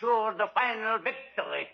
assured the final victory.